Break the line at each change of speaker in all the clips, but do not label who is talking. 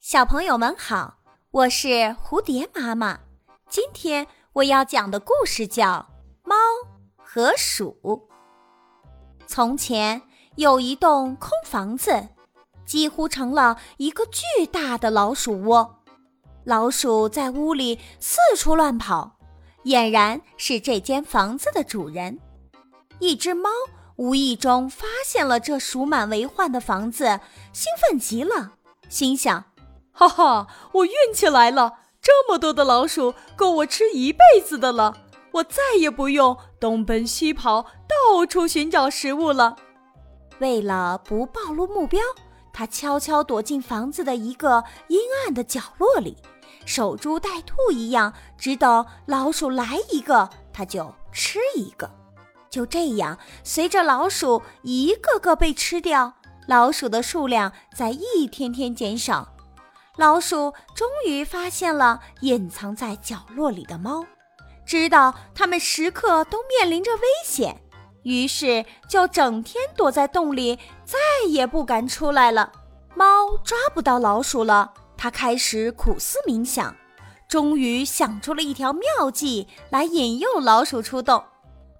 小朋友们好，我是蝴蝶妈妈。今天我要讲的故事叫《猫和鼠》。从前有一栋空房子，几乎成了一个巨大的老鼠窝。老鼠在屋里四处乱跑，俨然是这间房子的主人。一只猫无意中发现了这鼠满为患的房子，兴奋极了，心想。
哈哈，我运气来了！这么多的老鼠，够我吃一辈子的了。我再也不用东奔西跑，到处寻找食物了。
为了不暴露目标，他悄悄躲进房子的一个阴暗的角落里，守株待兔一样，只等老鼠来一个，他就吃一个。就这样，随着老鼠一个个被吃掉，老鼠的数量在一天天减少。老鼠终于发现了隐藏在角落里的猫，知道它们时刻都面临着危险，于是就整天躲在洞里，再也不敢出来了。猫抓不到老鼠了，它开始苦思冥想，终于想出了一条妙计来引诱老鼠出洞。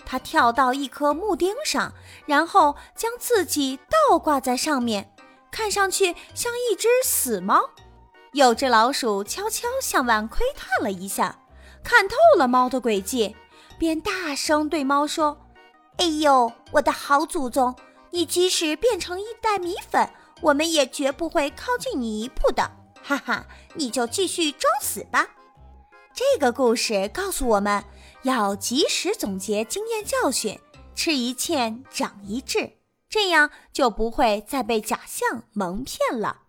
它跳到一棵木钉上，然后将自己倒挂在上面，看上去像一只死猫。有只老鼠悄悄向外窥探了一下，看透了猫的诡计，便大声对猫说：“哎呦，我的好祖宗！你即使变成一袋米粉，我们也绝不会靠近你一步的。哈哈，你就继续装死吧。”这个故事告诉我们要及时总结经验教训，吃一堑长一智，这样就不会再被假象蒙骗了。